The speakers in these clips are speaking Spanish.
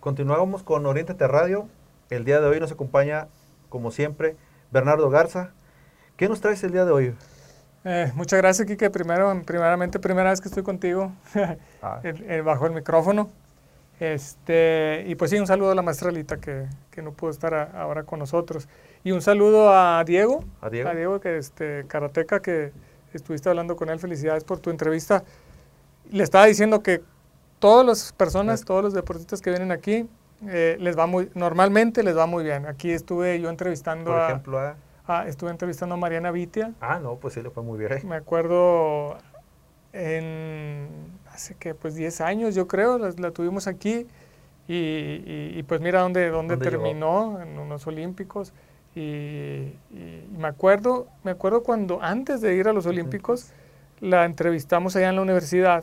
Continuamos con Oriente Radio. El día de hoy nos acompaña, como siempre, Bernardo Garza. ¿Qué nos traes el día de hoy? Eh, muchas gracias, Kike. Primero, primeramente, primera vez que estoy contigo ah. bajo el micrófono. Este, y pues sí, un saludo a la maestra Lita que, que no pudo estar ahora con nosotros. Y un saludo a Diego. A Diego. A Diego, que este, karateca, que estuviste hablando con él. Felicidades por tu entrevista. Le estaba diciendo que todas las personas, todos los deportistas que vienen aquí, eh, les va muy, normalmente les va muy bien. Aquí estuve yo entrevistando por ejemplo, a Ah, estuve entrevistando a Mariana Vitia. Ah, no, pues sí, le fue muy bien. Me acuerdo en hace que pues 10 años yo creo, la, tuvimos aquí y, pues mira dónde, dónde, terminó, en unos olímpicos. Y, me acuerdo, me acuerdo cuando antes de ir a los olímpicos la entrevistamos allá en la universidad.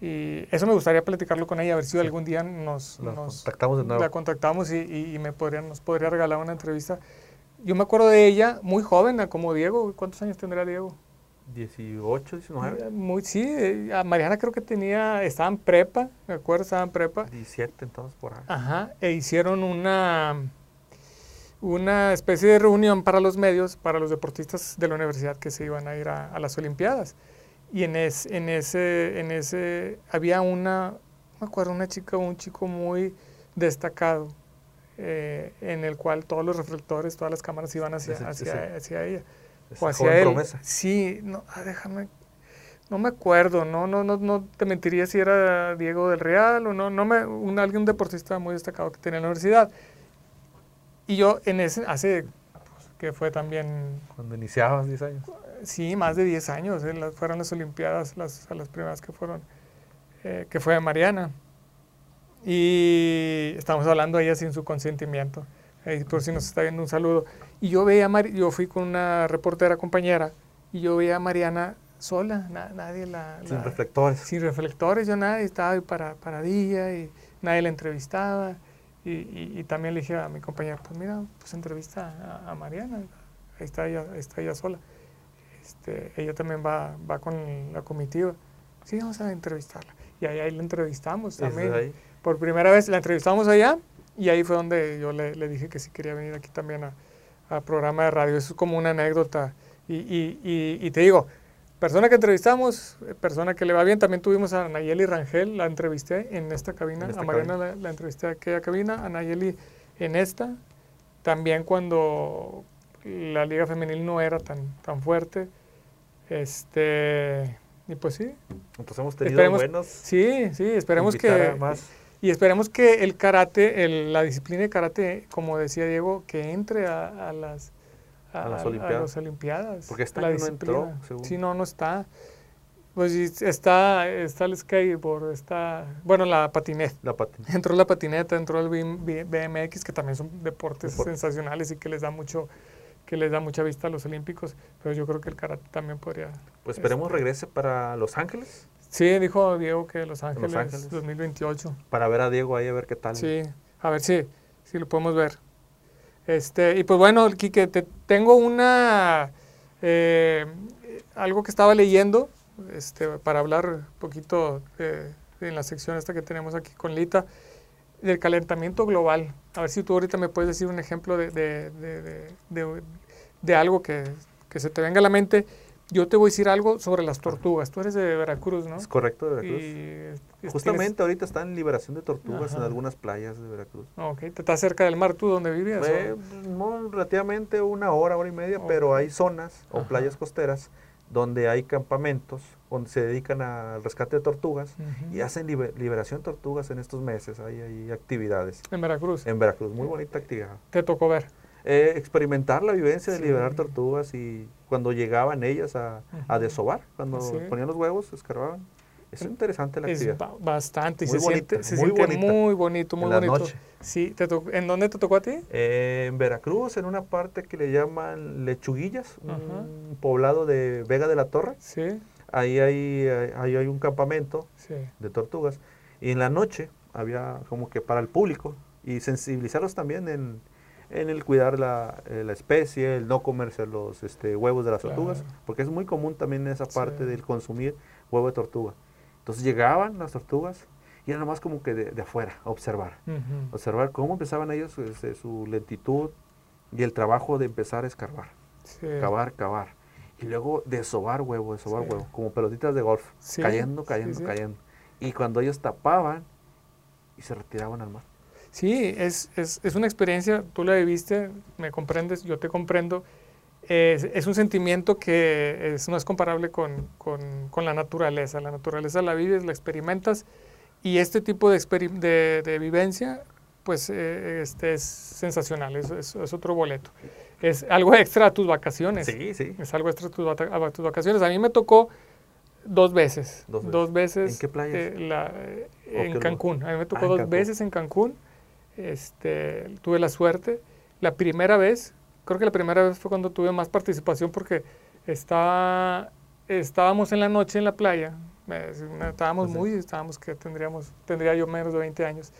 Y eso me gustaría platicarlo con ella, a ver si algún día nos, contactamos de nuevo. la contactamos y, me podría, nos podría regalar una entrevista yo me acuerdo de ella muy joven, como Diego. ¿Cuántos años tendrá Diego? 18, 19. Eh, muy, sí, eh, a Mariana creo que tenía, estaba en prepa, me acuerdo, estaba en prepa. 17 entonces por ahí. Ajá, e hicieron una, una especie de reunión para los medios, para los deportistas de la universidad que se iban a ir a, las Olimpiadas. Y en, es, en, ese, en ese había una, me acuerdo, una chica o un chico muy destacado eh, en el cual todos los reflectores, todas las cámaras iban hacia, hacia, hacia ella. o hacia él. Sí, no, ah, déjame, no me acuerdo, no, no, no, no te mentiría si era Diego del Real o no, no me, un, alguien deportista muy destacado que tenía en la universidad. Y yo en ese, hace, pues, que fue también... Cuando iniciabas 10 años. Sí, más de 10 años, eh, fueron las Olimpiadas, las, las primeras que fueron, eh, que fue Mariana. Y estamos hablando ella sin su consentimiento. por si nos está viendo un saludo. Y yo veía, yo fui con una reportera compañera y yo veía a Mariana sola, nadie la, Sin reflectores. Sin reflectores, yo nadie, estaba ahí para, paradilla y nadie la entrevistaba. Y, y, también le dije a mi compañera, pues mira, pues entrevista a, Mariana, ahí está ella, está ella sola. Este, ella también va, va con la comitiva. Sí, vamos a entrevistarla. Y ahí, ahí la entrevistamos también por primera vez la entrevistamos allá y ahí fue donde yo le, dije que sí quería venir aquí también a, programa de radio. Eso es como una anécdota. Y, y, y, te digo, persona que entrevistamos, persona que le va bien, también tuvimos a Nayeli Rangel, la entrevisté en esta cabina, a Mariana la, entrevisté en aquella cabina, a Nayeli en esta, también cuando la liga femenil no era tan, tan fuerte. Este, y pues sí. Entonces hemos tenido buenos. Sí, sí, esperemos que. Más y esperemos que el karate, la disciplina de karate, como decía Diego, que entre a, las, a, las Olimpiadas. Porque está la no entró, Sí, no, no está. Pues está, está el skateboard, está, bueno, la patineta. La patineta. Entró la patineta, entró el BMX, que también son deportes sensacionales y que les da mucho que les da mucha vista a los olímpicos, pero yo creo que el karate también podría... Pues esperemos este, regrese para Los Ángeles. Sí, dijo Diego que Los Ángeles, Los Ángeles 2028. Para ver a Diego ahí, a ver qué tal. Sí, a ver si, si lo podemos ver. Este, y pues bueno, Quique, te tengo una... Eh, algo que estaba leyendo este, para hablar un poquito en la sección esta que tenemos aquí con Lita, del calentamiento global. A ver si tú ahorita me puedes decir un ejemplo de, de, de, de algo que, que, se te venga a la mente yo te voy a decir algo sobre las tortugas. Tú eres de Veracruz, ¿no? Es correcto, de Veracruz. Y, Justamente ahorita están en liberación de tortugas en algunas playas de Veracruz. Ok, ¿te estás cerca del mar tú donde vivías? Eh, no, relativamente una hora, hora y media, pero hay zonas o playas costeras donde hay campamentos donde se dedican al rescate de tortugas y hacen liberación de tortugas en estos meses. Hay, hay actividades. En Veracruz. En Veracruz, muy bonita actividad. ¿Te tocó ver? Eh, experimentar la vivencia de liberar tortugas y cuando llegaban ellas a, a desovar, cuando ponían los huevos, escarbaban. Es interesante la actividad. Es bastante, muy se siente, se muy, siente muy bonito, muy bonito. Sí, te ¿En dónde te tocó a ti? Eh, en Veracruz, en una parte que le llaman Lechuguillas, un poblado de Vega de la Torre. Sí. Ahí hay, ahí hay un campamento de tortugas. Y en la noche había como que para el público y sensibilizarlos también en, en el cuidar la, eh, la, especie, el no comerse los este, huevos de las tortugas, porque es muy común también esa parte del consumir huevo de tortuga. Entonces llegaban las tortugas Y era nomás como que de, afuera, observar. Observar cómo empezaban ellos, este, su lentitud y el trabajo de empezar a escarbar. Cavar, cavar. Y luego de sobar huevo, de sobar huevo, como pelotitas de golf, cayendo, cayendo, cayendo. Y cuando ellos tapaban y se retiraban al mar. Sí, es, es, es una experiencia, tú la viviste, me comprendes, yo te comprendo. Es, es un sentimiento que no es comparable con, con, con, la naturaleza. La naturaleza la vives, la experimentas y este tipo de, de, de vivencia pues eh, este es sensacional, es, es, otro boleto. Es algo extra a tus vacaciones. Sí, sí. Es algo extra a tus, a tus vacaciones. A mí me tocó dos veces. Dos veces. ¿En qué playa? Eh, en Cancún. A mí me tocó ah, dos veces en Cancún. Este, tuve la suerte. La primera vez, creo que la primera vez fue cuando tuve más participación porque estaba, estábamos en la noche en la playa. Estábamos muy, estábamos que tendríamos, tendría yo menos de 20 años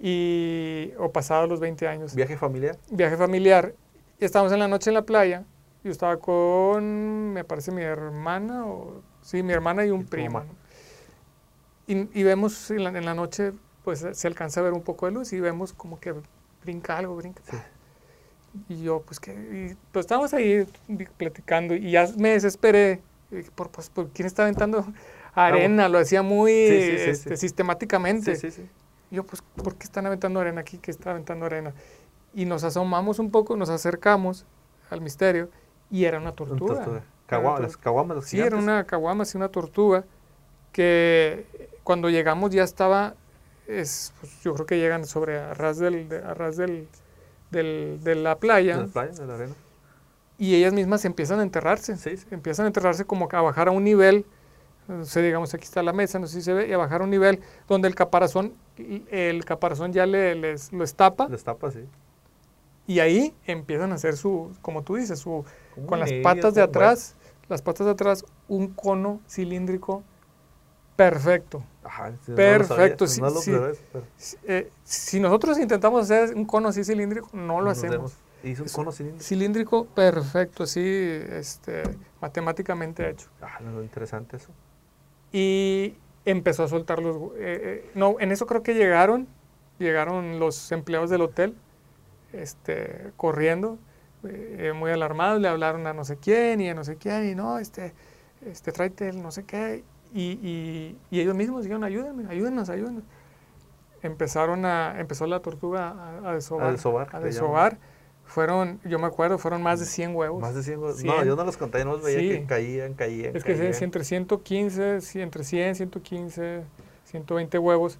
y, o pasado los 20 años. ¿Viaje familiar? Viaje familiar. Y estábamos en la noche en la playa. Yo estaba con, me parece, mi hermana, o sí, mi hermana y un primo. Y, y, vemos en la, en la, noche, pues se alcanza a ver un poco de luz y vemos como que brinca algo, brinca. Y yo, pues que, pues estábamos ahí platicando y ya me desesperé. Por, pues, por quién está aventando arena, lo hacía muy este, sistemáticamente. Sí, sí, yo, pues, ¿por qué están aventando arena aquí? ¿Qué está aventando arena? Y nos asomamos un poco, nos acercamos al misterio y era una tortuga. las caguamas, Sí, era una caguama, sí, una tortuga que cuando llegamos ya estaba, es, pues, yo creo que llegan sobre a ras, del, de, del, del, de la playa. De la playa, de la arena. Y ellas mismas empiezan a enterrarse. Sí, sí. Empiezan a enterrarse como a bajar a un nivel no sé, digamos, aquí está la mesa, no sé si se ve, y a bajar a un nivel donde el caparazón, el caparazón ya le, les, lo estapa. Les tapa, sí. Y ahí empiezan a hacer su, como tú dices, su, con las patas de atrás, las patas de atrás, un cono cilíndrico perfecto. Ajá, perfecto. si, nosotros intentamos hacer un cono así cilíndrico, no lo hacemos. ¿Hizo un cono cilíndrico? Cilíndrico perfecto, así este, matemáticamente hecho. Ah, no, interesante eso y empezó a soltar los... Eh, eh, no, en eso creo que llegaron, llegaron los empleados del hotel, este, corriendo, eh, muy alarmados, le hablaron a no sé quién y a no sé quién, y no, este, este, tráete el no sé qué, y, y, ellos mismos dijeron, ayúdenme, ayúdenos, ayúdenos. Empezaron a, empezó la tortuga a, a desovar. A desovar. A desovar fueron, yo me acuerdo, fueron más de 100 huevos. Más de 100 huevos. No, yo no los conté, no los veía que caían, caían. Es que si entre 115, entre 100, 115, 120 huevos,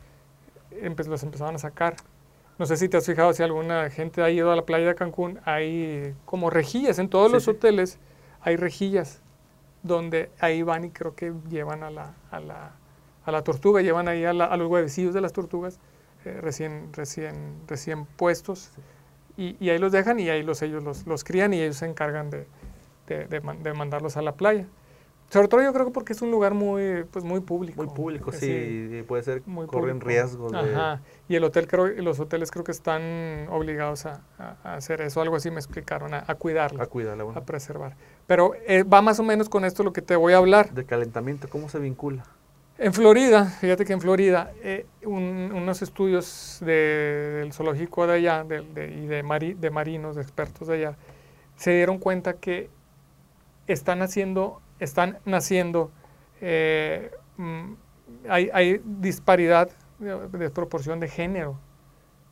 los empezaban a sacar. No sé si te has fijado, si alguna gente ha ido a la playa de Cancún, hay como rejillas, en todos los hoteles hay rejillas, donde ahí van y creo que llevan a la, a la, a la tortuga, llevan ahí a, a los huevecillos de las tortugas eh, recién, recién, recién puestos y, ahí los dejan y ahí los, ellos los, los crían y ellos se encargan de, de, mandarlos a la playa. Sobre todo yo creo que porque es un lugar muy, pues muy público. Muy público, sí, puede ser, muy corren riesgos. Ajá. Y el hotel creo, los hoteles creo que están obligados a, hacer eso, algo así me explicaron, a, cuidarlo. A cuidarlo, A preservar. Pero eh, va más o menos con esto lo que te voy a hablar. De calentamiento, ¿cómo se vincula? En Florida, fíjate que en Florida, eh, unos estudios del zoológico de allá de, y de, de marinos, de expertos de allá, se dieron cuenta que están haciendo, están naciendo, eh, mm, hay, disparidad de, proporción de género.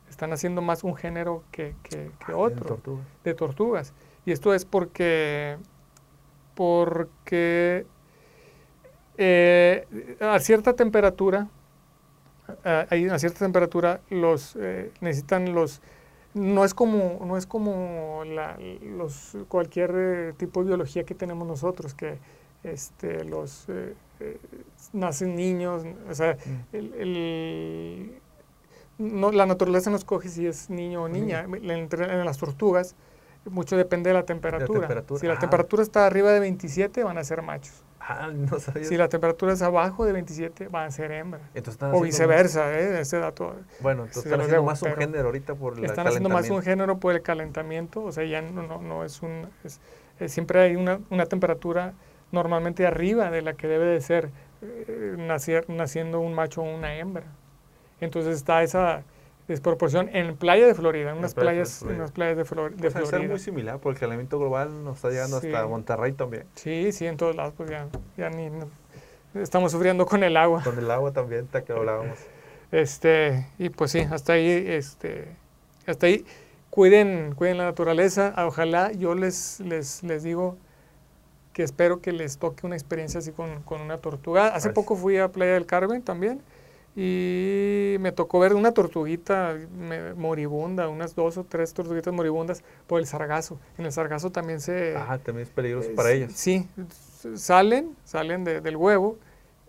Están haciendo más un género que, que, ah, otro, de tortugas. Y esto es porque, porque eh, a cierta temperatura, a, cierta temperatura los eh, necesitan los no es como no es como los cualquier tipo de biología que tenemos nosotros que este los nacen niños o sea mm. no, la naturaleza nos coge si es niño o niña en, las tortugas mucho depende de la temperatura, si la temperatura está arriba de 27 van a ser machos Ah, no sabía. Si la temperatura es abajo de 27, van a ser hembra. o viceversa, ¿eh? ese dato. Bueno, entonces están haciendo más un género ahorita por el Están haciendo más un género por el calentamiento, o sea, ya no, no, es un... siempre hay una, una, temperatura normalmente arriba de la que debe de ser eh, naciendo un macho o una hembra. Entonces está esa desproporción en playa de Florida, en unas playas, en unas playas de, Flor de pues Florida. muy similar, porque el calentamiento global nos está llegando hasta Monterrey también. Sí, sí, en todos lados, pues ya, ya ni estamos sufriendo con el agua. Con el agua también, hasta que hablábamos. Este, y pues sí, hasta ahí, este, hasta ahí, cuiden, cuiden la naturaleza. Ojalá yo les, les, les digo que espero que les toque una experiencia así con, con una tortuga. Hace poco fui a Playa del Carmen también y me tocó ver una tortuguita moribunda, unas dos o tres tortuguitas moribundas por el sargazo. En el sargazo también se... Ah, también es peligroso para ellas. Sí, salen, salen del huevo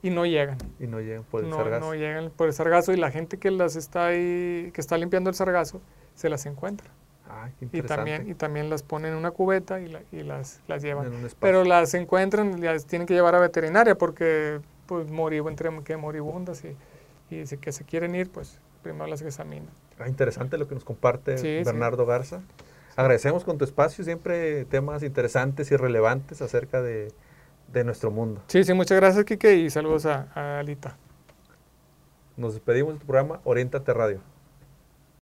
y no llegan. Y no llegan por el no, sargazo. No llegan por el sargazo y la gente que las está ahí, que está limpiando el sargazo, se las encuentra. Ah, qué y también y también las ponen en una cubeta y, y las, las llevan. Pero las encuentran, las tienen que llevar a veterinaria porque pues entre que moribundas y y si que se quieren ir, pues primero las examinan. Ah, interesante lo que nos comparte Bernardo Garza. Agradecemos con tu espacio siempre temas interesantes y relevantes acerca de, de nuestro mundo. Sí, sí, muchas gracias, Kike, y saludos a, a Alita. Nos despedimos de tu programa Orientate Radio.